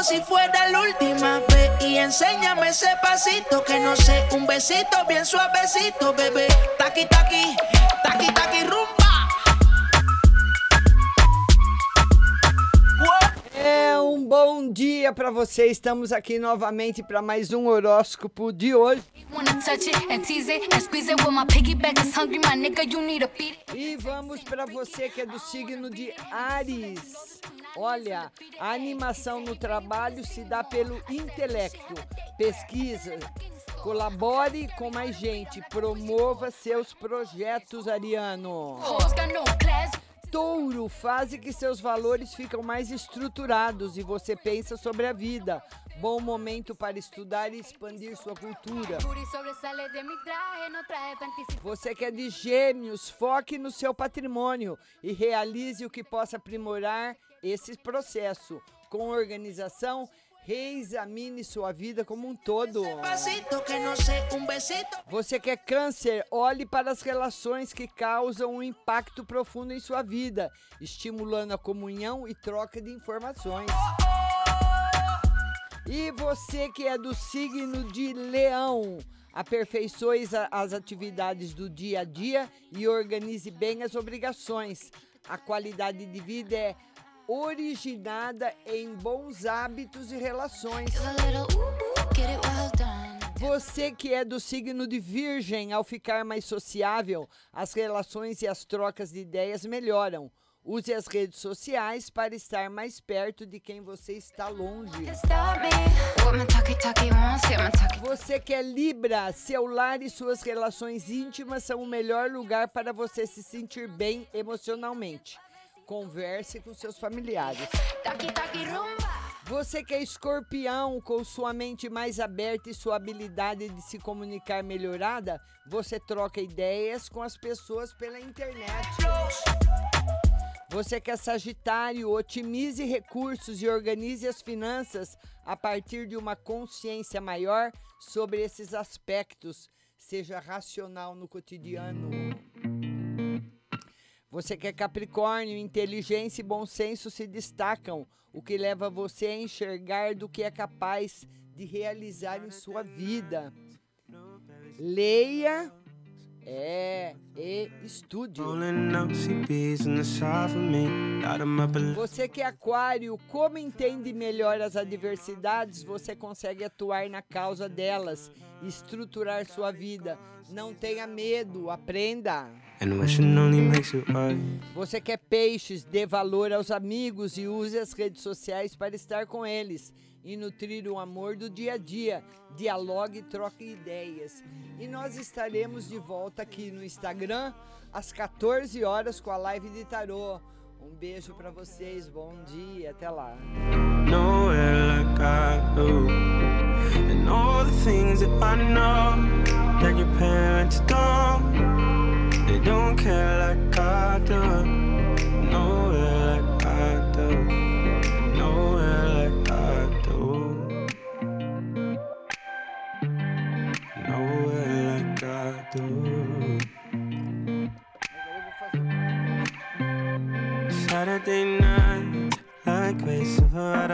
Como si fuera la última vez y enséñame ese pasito que no sé, un besito bien suavecito, bebé. Taqui, taqui, taqui, taqui, rumba. É um bom dia para você. Estamos aqui novamente para mais um horóscopo de hoje. E vamos para você que é do signo de Ares. Olha, a animação no trabalho se dá pelo intelecto. Pesquisa, colabore com mais gente, promova seus projetos, Ariano. Touro, fase que seus valores ficam mais estruturados e você pensa sobre a vida. Bom momento para estudar e expandir sua cultura. Você que é de gêmeos, foque no seu patrimônio e realize o que possa aprimorar esse processo. Com organização, reexamine sua vida como um todo. Você que é câncer, olhe para as relações que causam um impacto profundo em sua vida, estimulando a comunhão e troca de informações. E você que é do signo de Leão, aperfeiçoe as atividades do dia a dia e organize bem as obrigações. A qualidade de vida é originada em bons hábitos e relações. Você que é do signo de Virgem, ao ficar mais sociável, as relações e as trocas de ideias melhoram. Use as redes sociais para estar mais perto de quem você está longe. Você que é Libra, seu lar e suas relações íntimas são o melhor lugar para você se sentir bem emocionalmente. Converse com seus familiares. Você que é escorpião, com sua mente mais aberta e sua habilidade de se comunicar melhorada, você troca ideias com as pessoas pela internet. Você que é sagitário, otimize recursos e organize as finanças a partir de uma consciência maior sobre esses aspectos. Seja racional no cotidiano. Você que é Capricórnio, inteligência e bom senso se destacam, o que leva você a enxergar do que é capaz de realizar em sua vida. Leia, é, e up a Você que é aquário, como entende melhor as adversidades, você consegue atuar na causa delas, estruturar sua vida. Não tenha medo, aprenda. Você quer peixes, dê valor aos amigos e use as redes sociais para estar com eles e nutrir o amor do dia a dia. Dialogue e troque ideias. E nós estaremos de volta aqui no Instagram às 14 horas com a live de tarô. Um beijo para vocês, bom dia, até lá. All the things that I know that your parents don't. They don't care like I do. Nowhere like I do. Nowhere like I do. Nowhere like I do. Saturday night, like Grace of